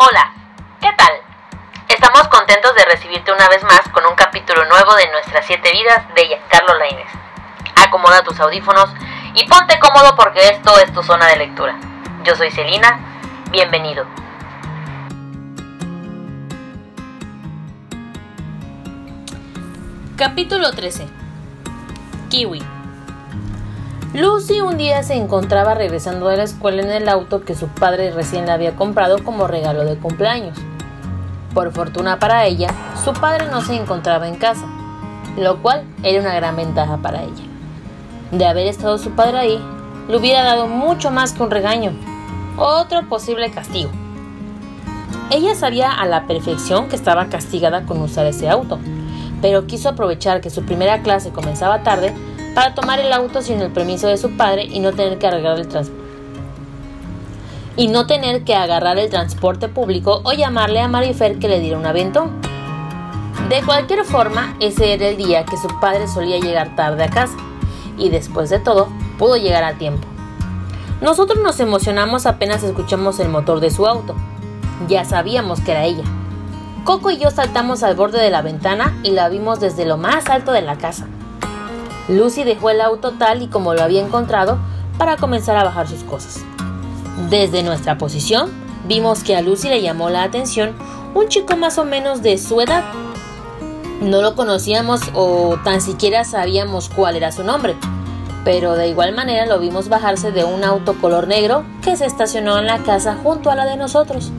Hola, ¿qué tal? Estamos contentos de recibirte una vez más con un capítulo nuevo de nuestras siete vidas de Giancarlo Lainez. Acomoda tus audífonos y ponte cómodo porque esto es tu zona de lectura. Yo soy Celina, bienvenido. Capítulo 13 Kiwi Lucy un día se encontraba regresando de la escuela en el auto que su padre recién le había comprado como regalo de cumpleaños. Por fortuna para ella, su padre no se encontraba en casa, lo cual era una gran ventaja para ella. De haber estado su padre ahí, le hubiera dado mucho más que un regaño, otro posible castigo. Ella sabía a la perfección que estaba castigada con usar ese auto, pero quiso aprovechar que su primera clase comenzaba tarde para tomar el auto sin el permiso de su padre y no tener que agarrar el transporte y no tener que agarrar el transporte público o llamarle a Marifer que le diera un aventón. De cualquier forma, ese era el día que su padre solía llegar tarde a casa y después de todo pudo llegar a tiempo. Nosotros nos emocionamos apenas escuchamos el motor de su auto. Ya sabíamos que era ella. Coco y yo saltamos al borde de la ventana y la vimos desde lo más alto de la casa. Lucy dejó el auto tal y como lo había encontrado para comenzar a bajar sus cosas. Desde nuestra posición, vimos que a Lucy le llamó la atención un chico más o menos de su edad. No lo conocíamos o tan siquiera sabíamos cuál era su nombre, pero de igual manera lo vimos bajarse de un auto color negro que se estacionó en la casa junto a la de nosotros.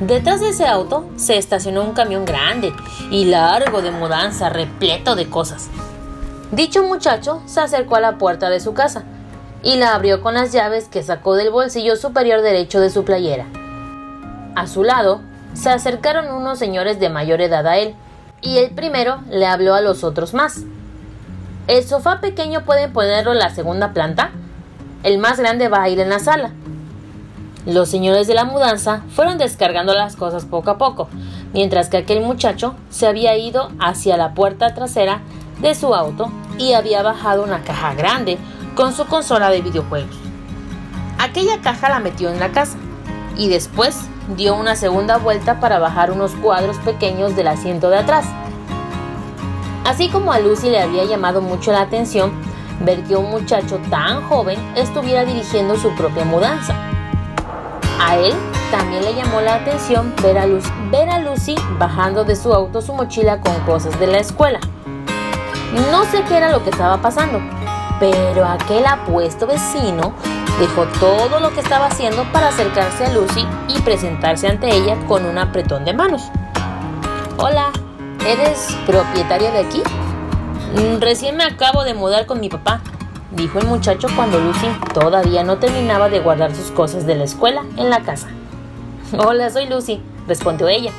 Detrás de ese auto se estacionó un camión grande y largo de mudanza, repleto de cosas. Dicho muchacho se acercó a la puerta de su casa y la abrió con las llaves que sacó del bolsillo superior derecho de su playera. A su lado se acercaron unos señores de mayor edad a él, y el primero le habló a los otros más. ¿El sofá pequeño pueden ponerlo en la segunda planta? El más grande va a ir en la sala. Los señores de la mudanza fueron descargando las cosas poco a poco, mientras que aquel muchacho se había ido hacia la puerta trasera de su auto y había bajado una caja grande con su consola de videojuegos. Aquella caja la metió en la casa y después dio una segunda vuelta para bajar unos cuadros pequeños del asiento de atrás. Así como a Lucy le había llamado mucho la atención ver que un muchacho tan joven estuviera dirigiendo su propia mudanza. A él también le llamó la atención ver a Lucy, ver a Lucy bajando de su auto su mochila con cosas de la escuela. No sé qué era lo que estaba pasando, pero aquel apuesto vecino dejó todo lo que estaba haciendo para acercarse a Lucy y presentarse ante ella con un apretón de manos. Hola, ¿eres propietario de aquí? Mm, recién me acabo de mudar con mi papá, dijo el muchacho cuando Lucy todavía no terminaba de guardar sus cosas de la escuela en la casa. Hola, soy Lucy, respondió ella.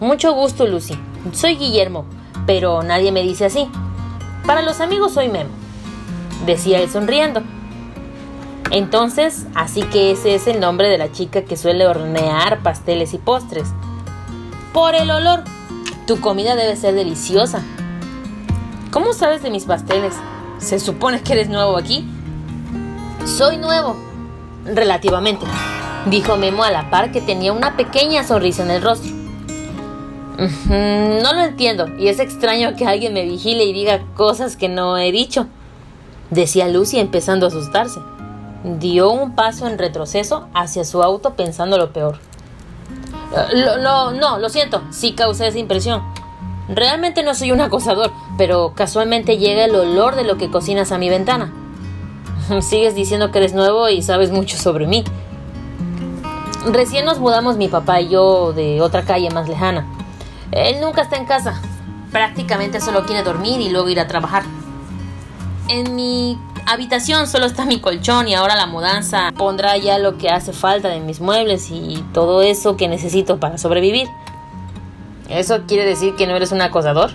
Mucho gusto, Lucy. Soy Guillermo, pero nadie me dice así. Para los amigos soy Memo, decía él sonriendo. Entonces, así que ese es el nombre de la chica que suele hornear pasteles y postres. Por el olor, tu comida debe ser deliciosa. ¿Cómo sabes de mis pasteles? ¿Se supone que eres nuevo aquí? Soy nuevo, relativamente, dijo Memo a la par que tenía una pequeña sonrisa en el rostro. No lo entiendo y es extraño que alguien me vigile y diga cosas que no he dicho, decía Lucy empezando a asustarse. Dio un paso en retroceso hacia su auto pensando lo peor. Eh, no, lo siento, sí causé esa impresión. Realmente no soy un acosador, pero casualmente llega el olor de lo que cocinas a mi ventana. Sigues diciendo que eres nuevo y sabes mucho sobre mí. Recién nos mudamos mi papá y yo de otra calle más lejana. Él nunca está en casa. Prácticamente solo quiere dormir y luego ir a trabajar. En mi habitación solo está mi colchón y ahora la mudanza pondrá ya lo que hace falta de mis muebles y todo eso que necesito para sobrevivir. ¿Eso quiere decir que no eres un acosador?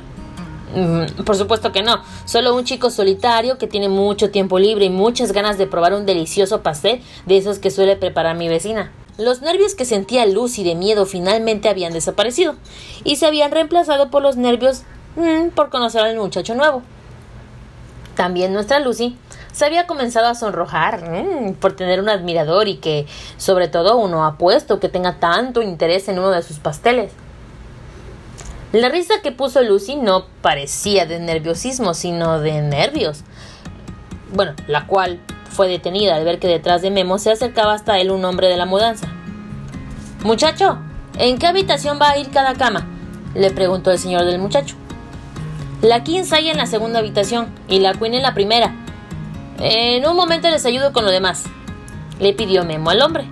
Mm, por supuesto que no, solo un chico solitario que tiene mucho tiempo libre y muchas ganas de probar un delicioso pastel de esos que suele preparar mi vecina. Los nervios que sentía Lucy de miedo finalmente habían desaparecido y se habían reemplazado por los nervios mm, por conocer al muchacho nuevo. También nuestra Lucy se había comenzado a sonrojar mm, por tener un admirador y que, sobre todo, uno apuesto que tenga tanto interés en uno de sus pasteles. La risa que puso Lucy no parecía de nerviosismo, sino de nervios. Bueno, la cual fue detenida al ver que detrás de Memo se acercaba hasta él un hombre de la mudanza. Muchacho, ¿en qué habitación va a ir cada cama? le preguntó el señor del muchacho. La King hay en la segunda habitación y la Queen en la primera. En un momento les ayudo con lo demás, le pidió Memo al hombre.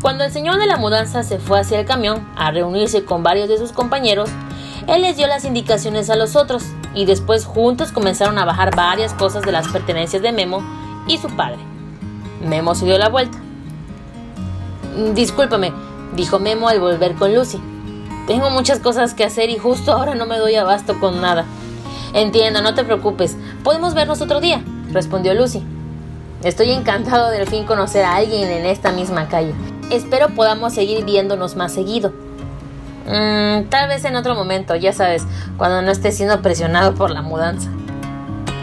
Cuando el señor de la mudanza se fue hacia el camión a reunirse con varios de sus compañeros, él les dio las indicaciones a los otros y después juntos comenzaron a bajar varias cosas de las pertenencias de Memo y su padre. Memo se dio la vuelta. Discúlpame, dijo Memo al volver con Lucy. Tengo muchas cosas que hacer y justo ahora no me doy abasto con nada. Entiendo, no te preocupes. Podemos vernos otro día, respondió Lucy. Estoy encantado de al fin conocer a alguien en esta misma calle. Espero podamos seguir viéndonos más seguido. Mm, tal vez en otro momento, ya sabes, cuando no estés siendo presionado por la mudanza.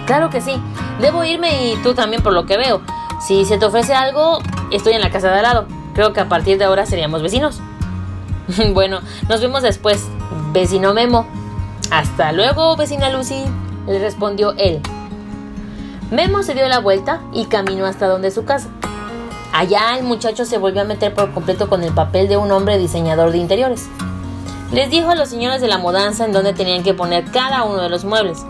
Claro que sí, debo irme y tú también por lo que veo. Si se te ofrece algo, estoy en la casa de al lado. Creo que a partir de ahora seríamos vecinos. bueno, nos vemos después. Vecino Memo. Hasta luego, vecina Lucy, le respondió él. Memo se dio la vuelta y caminó hasta donde su casa. Allá el muchacho se volvió a meter por completo con el papel de un hombre diseñador de interiores. Les dijo a los señores de la mudanza en dónde tenían que poner cada uno de los muebles.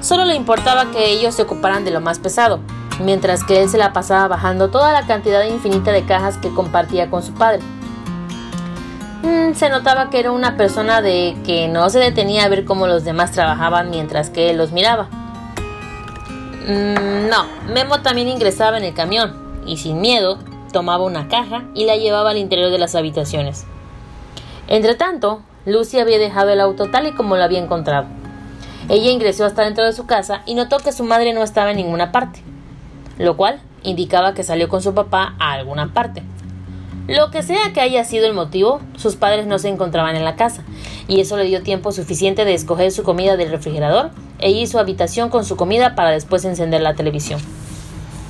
Solo le importaba que ellos se ocuparan de lo más pesado, mientras que él se la pasaba bajando toda la cantidad infinita de cajas que compartía con su padre. Mm, se notaba que era una persona de que no se detenía a ver cómo los demás trabajaban mientras que él los miraba. Mm, no, Memo también ingresaba en el camión y sin miedo tomaba una caja y la llevaba al interior de las habitaciones. Entre tanto, Lucy había dejado el auto tal y como lo había encontrado. Ella ingresó hasta dentro de su casa y notó que su madre no estaba en ninguna parte, lo cual indicaba que salió con su papá a alguna parte. Lo que sea que haya sido el motivo, sus padres no se encontraban en la casa, y eso le dio tiempo suficiente de escoger su comida del refrigerador e ir a su habitación con su comida para después encender la televisión.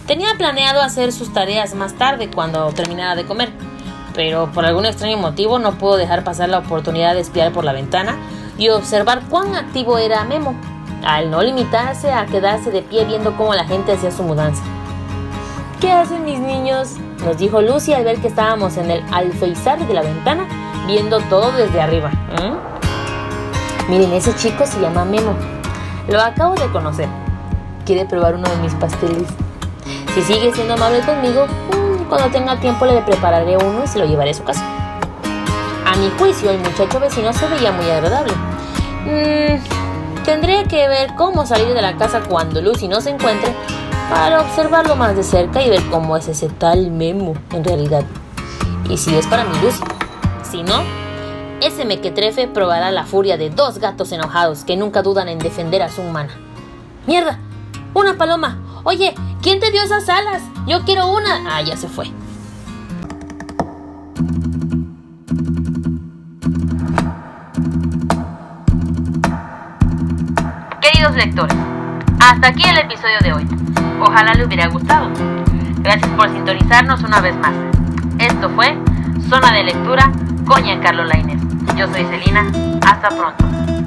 Tenía planeado hacer sus tareas más tarde cuando terminara de comer, pero por algún extraño motivo no pudo dejar pasar la oportunidad de espiar por la ventana y observar cuán activo era Memo, al no limitarse a quedarse de pie viendo cómo la gente hacía su mudanza. ¿Qué hacen mis niños? nos dijo Lucy al ver que estábamos en el alfeizar de la ventana viendo todo desde arriba. ¿Mm? Miren, ese chico se llama Memo. Lo acabo de conocer. Quiere probar uno de mis pasteles. Si sigue siendo amable conmigo, cuando tenga tiempo le prepararé uno y se lo llevaré a su casa. A mi juicio, el muchacho vecino se veía muy agradable. Mm, tendré que ver cómo salir de la casa cuando Lucy no se encuentre para observarlo más de cerca y ver cómo es ese tal Memo en realidad. Y si es para mi Lucy. Si no, ese mequetrefe probará la furia de dos gatos enojados que nunca dudan en defender a su humana. ¡Mierda! ¡Una paloma! Oye, ¿quién te dio esas alas? Yo quiero una. Ah, ya se fue. Queridos lectores, hasta aquí el episodio de hoy. Ojalá le hubiera gustado. Gracias por sintonizarnos una vez más. Esto fue Zona de Lectura con Carlos Lainez. Yo soy Celina. Hasta pronto.